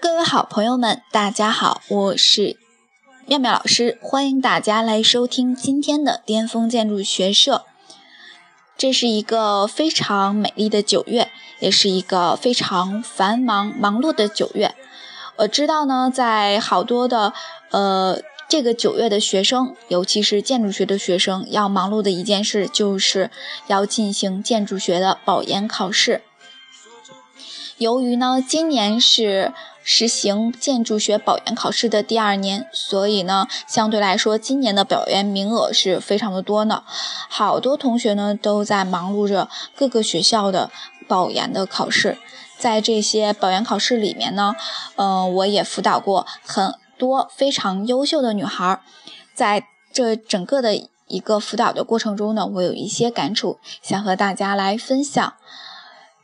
各位好朋友们，大家好，我是妙妙老师，欢迎大家来收听今天的巅峰建筑学社。这是一个非常美丽的九月，也是一个非常繁忙忙碌的九月。我知道呢，在好多的呃这个九月的学生，尤其是建筑学的学生，要忙碌的一件事，就是要进行建筑学的保研考试。由于呢，今年是实行建筑学保研考试的第二年，所以呢，相对来说，今年的保研名额是非常的多呢。好多同学呢都在忙碌着各个学校的保研的考试。在这些保研考试里面呢，嗯，我也辅导过很多非常优秀的女孩儿。在这整个的一个辅导的过程中呢，我有一些感触，想和大家来分享。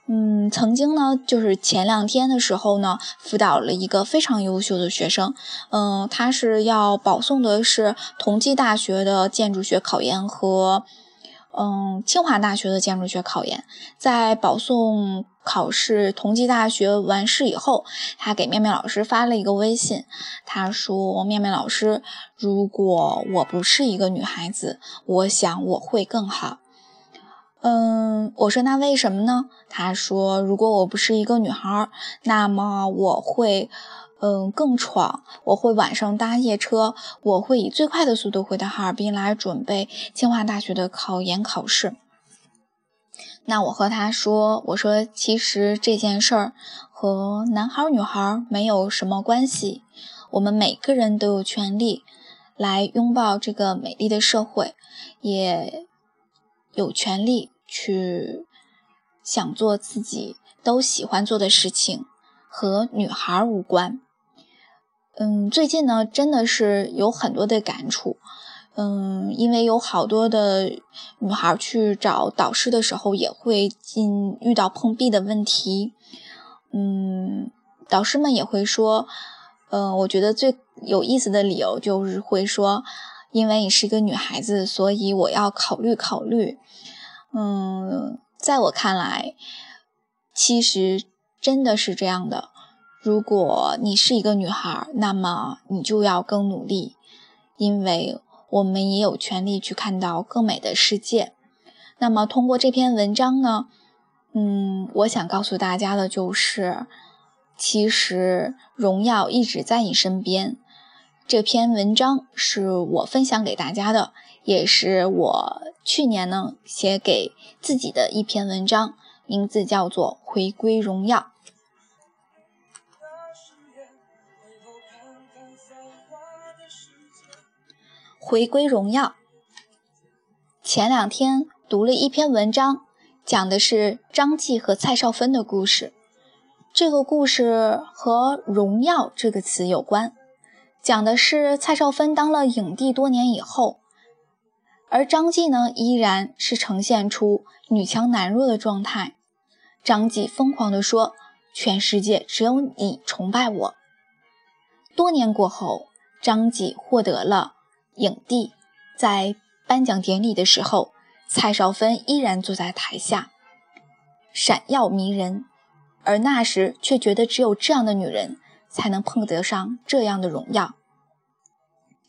嗯，曾经呢，就是前两天的时候呢，辅导了一个非常优秀的学生。嗯，他是要保送的是同济大学的建筑学考研和嗯清华大学的建筑学考研。在保送考试同济大学完事以后，他给妙妙老师发了一个微信，他说：“妙妙老师，如果我不是一个女孩子，我想我会更好。”嗯，我说那为什么呢？他说，如果我不是一个女孩，那么我会，嗯，更闯，我会晚上搭夜车，我会以最快的速度回到哈尔滨来准备清华大学的考研考试。那我和他说，我说其实这件事儿和男孩女孩没有什么关系，我们每个人都有权利来拥抱这个美丽的社会，也有权利。去想做自己都喜欢做的事情，和女孩无关。嗯，最近呢，真的是有很多的感触。嗯，因为有好多的女孩去找导师的时候，也会进遇到碰壁的问题。嗯，导师们也会说，嗯，我觉得最有意思的理由就是会说，因为你是一个女孩子，所以我要考虑考虑。嗯，在我看来，其实真的是这样的。如果你是一个女孩，那么你就要更努力，因为我们也有权利去看到更美的世界。那么通过这篇文章呢，嗯，我想告诉大家的就是，其实荣耀一直在你身边。这篇文章是我分享给大家的，也是我。去年呢，写给自己的一篇文章，名字叫做《回归荣耀》。回归荣耀。前两天读了一篇文章，讲的是张继和蔡少芬的故事。这个故事和“荣耀”这个词有关，讲的是蔡少芬当了影帝多年以后。而张继呢，依然是呈现出女强男弱的状态。张继疯狂地说：“全世界只有你崇拜我。”多年过后，张继获得了影帝，在颁奖典礼的时候，蔡少芬依然坐在台下，闪耀迷人。而那时却觉得只有这样的女人才能碰得上这样的荣耀。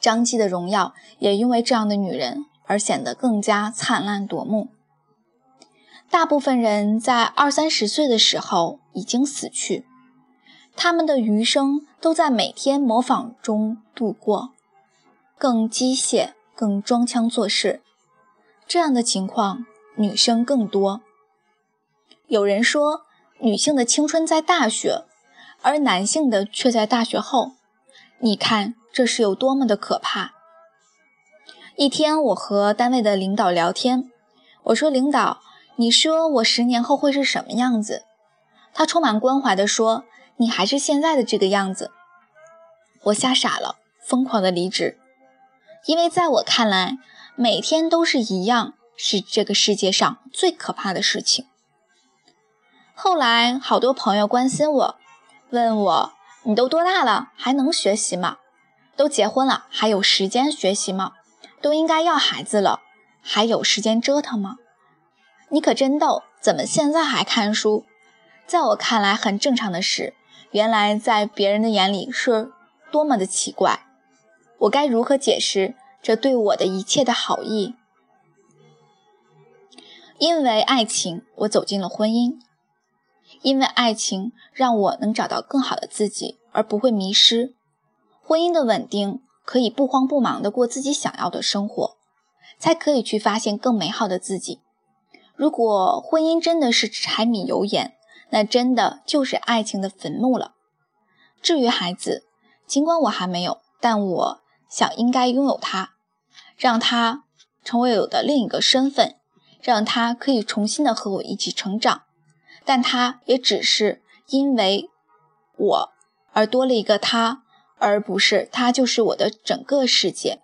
张继的荣耀也因为这样的女人。而显得更加灿烂夺目。大部分人在二三十岁的时候已经死去，他们的余生都在每天模仿中度过，更机械，更装腔作势。这样的情况，女生更多。有人说，女性的青春在大学，而男性的却在大学后。你看，这是有多么的可怕！一天，我和单位的领导聊天，我说：“领导，你说我十年后会是什么样子？”他充满关怀地说：“你还是现在的这个样子。”我吓傻了，疯狂的离职，因为在我看来，每天都是一样，是这个世界上最可怕的事情。后来，好多朋友关心我，问我：“你都多大了，还能学习吗？都结婚了，还有时间学习吗？”都应该要孩子了，还有时间折腾吗？你可真逗，怎么现在还看书？在我看来很正常的事，原来在别人的眼里是多么的奇怪。我该如何解释这对我的一切的好意？因为爱情，我走进了婚姻。因为爱情让我能找到更好的自己，而不会迷失。婚姻的稳定可以不慌不忙地过自己想要的生活，才可以去发现更美好的自己。如果婚姻真的是柴米油盐，那真的就是爱情的坟墓了。至于孩子，尽管我还没有，但我想应该拥有他，让他成为我的另一个身份，让他可以重新的和我一起成长。但他也只是因为我而多了一个他，而不是他就是我的整个世界。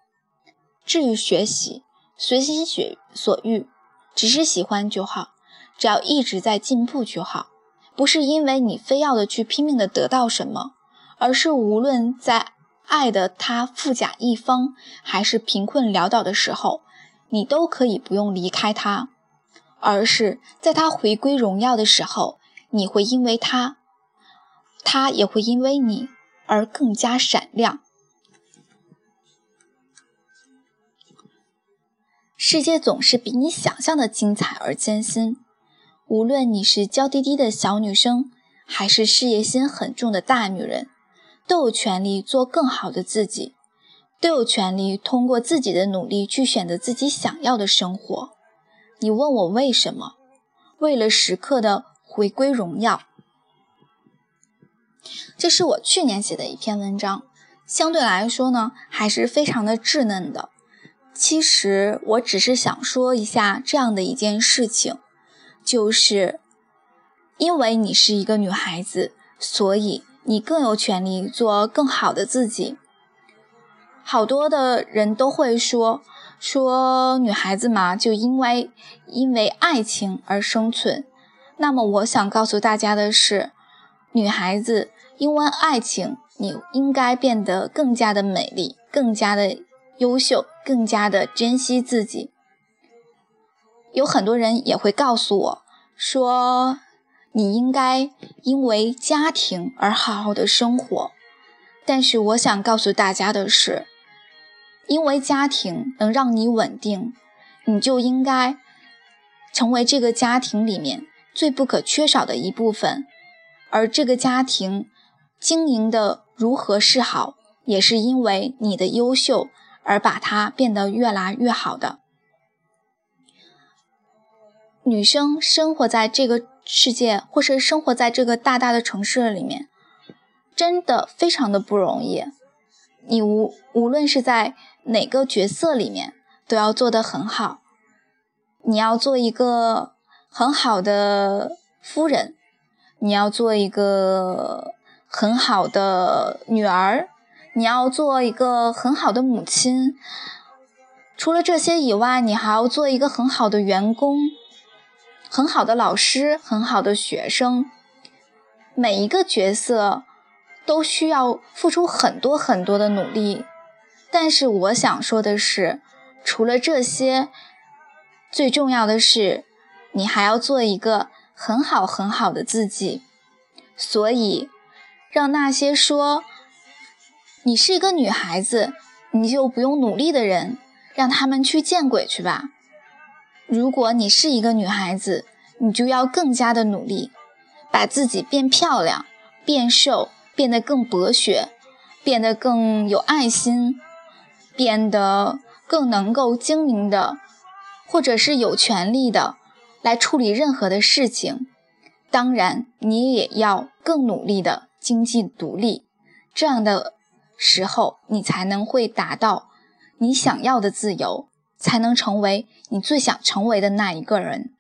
至于学习，随心所欲，只是喜欢就好，只要一直在进步就好。不是因为你非要的去拼命的得到什么，而是无论在爱的他富甲一方，还是贫困潦倒的时候，你都可以不用离开他。而是在他回归荣耀的时候，你会因为他，他也会因为你而更加闪亮。世界总是比你想象的精彩而艰辛。无论你是娇滴滴的小女生，还是事业心很重的大女人，都有权利做更好的自己，都有权利通过自己的努力去选择自己想要的生活。你问我为什么？为了时刻的回归荣耀。这是我去年写的一篇文章，相对来说呢，还是非常的稚嫩的。其实我只是想说一下这样的一件事情，就是因为你是一个女孩子，所以你更有权利做更好的自己。好多的人都会说。说女孩子嘛，就因为因为爱情而生存。那么我想告诉大家的是，女孩子因为爱情，你应该变得更加的美丽，更加的优秀，更加的珍惜自己。有很多人也会告诉我说，你应该因为家庭而好好的生活。但是我想告诉大家的是。因为家庭能让你稳定，你就应该成为这个家庭里面最不可缺少的一部分。而这个家庭经营的如何是好，也是因为你的优秀而把它变得越来越好的。女生生活在这个世界，或是生活在这个大大的城市里面，真的非常的不容易。你无无论是在哪个角色里面都要做得很好，你要做一个很好的夫人，你要做一个很好的女儿，你要做一个很好的母亲。除了这些以外，你还要做一个很好的员工，很好的老师，很好的学生。每一个角色都需要付出很多很多的努力。但是我想说的是，除了这些，最重要的是，你还要做一个很好很好的自己。所以，让那些说你是一个女孩子，你就不用努力的人，让他们去见鬼去吧。如果你是一个女孩子，你就要更加的努力，把自己变漂亮、变瘦，变得更博学，变得更有爱心。变得更能够精明的，或者是有权利的来处理任何的事情。当然，你也要更努力的经济独立，这样的时候，你才能会达到你想要的自由，才能成为你最想成为的那一个人。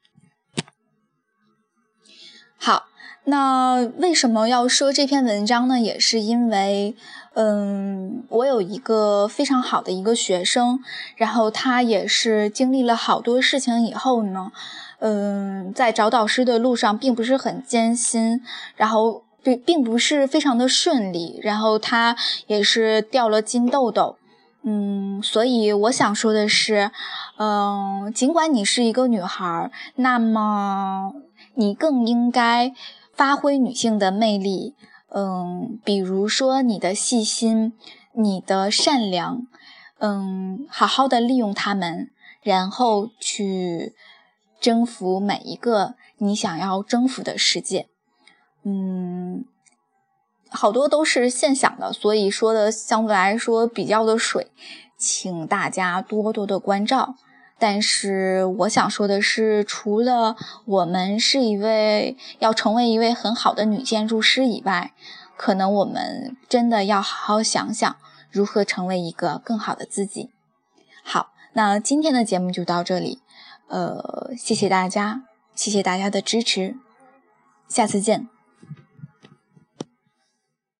好。那为什么要说这篇文章呢？也是因为，嗯，我有一个非常好的一个学生，然后他也是经历了好多事情以后呢，嗯，在找导师的路上并不是很艰辛，然后并并不是非常的顺利，然后他也是掉了金豆豆，嗯，所以我想说的是，嗯，尽管你是一个女孩，那么你更应该。发挥女性的魅力，嗯，比如说你的细心，你的善良，嗯，好好的利用他们，然后去征服每一个你想要征服的世界。嗯，好多都是现想的，所以说的相对来说比较的水，请大家多多的关照。但是我想说的是，除了我们是一位要成为一位很好的女建筑师以外，可能我们真的要好好想想如何成为一个更好的自己。好，那今天的节目就到这里，呃，谢谢大家，谢谢大家的支持，下次见。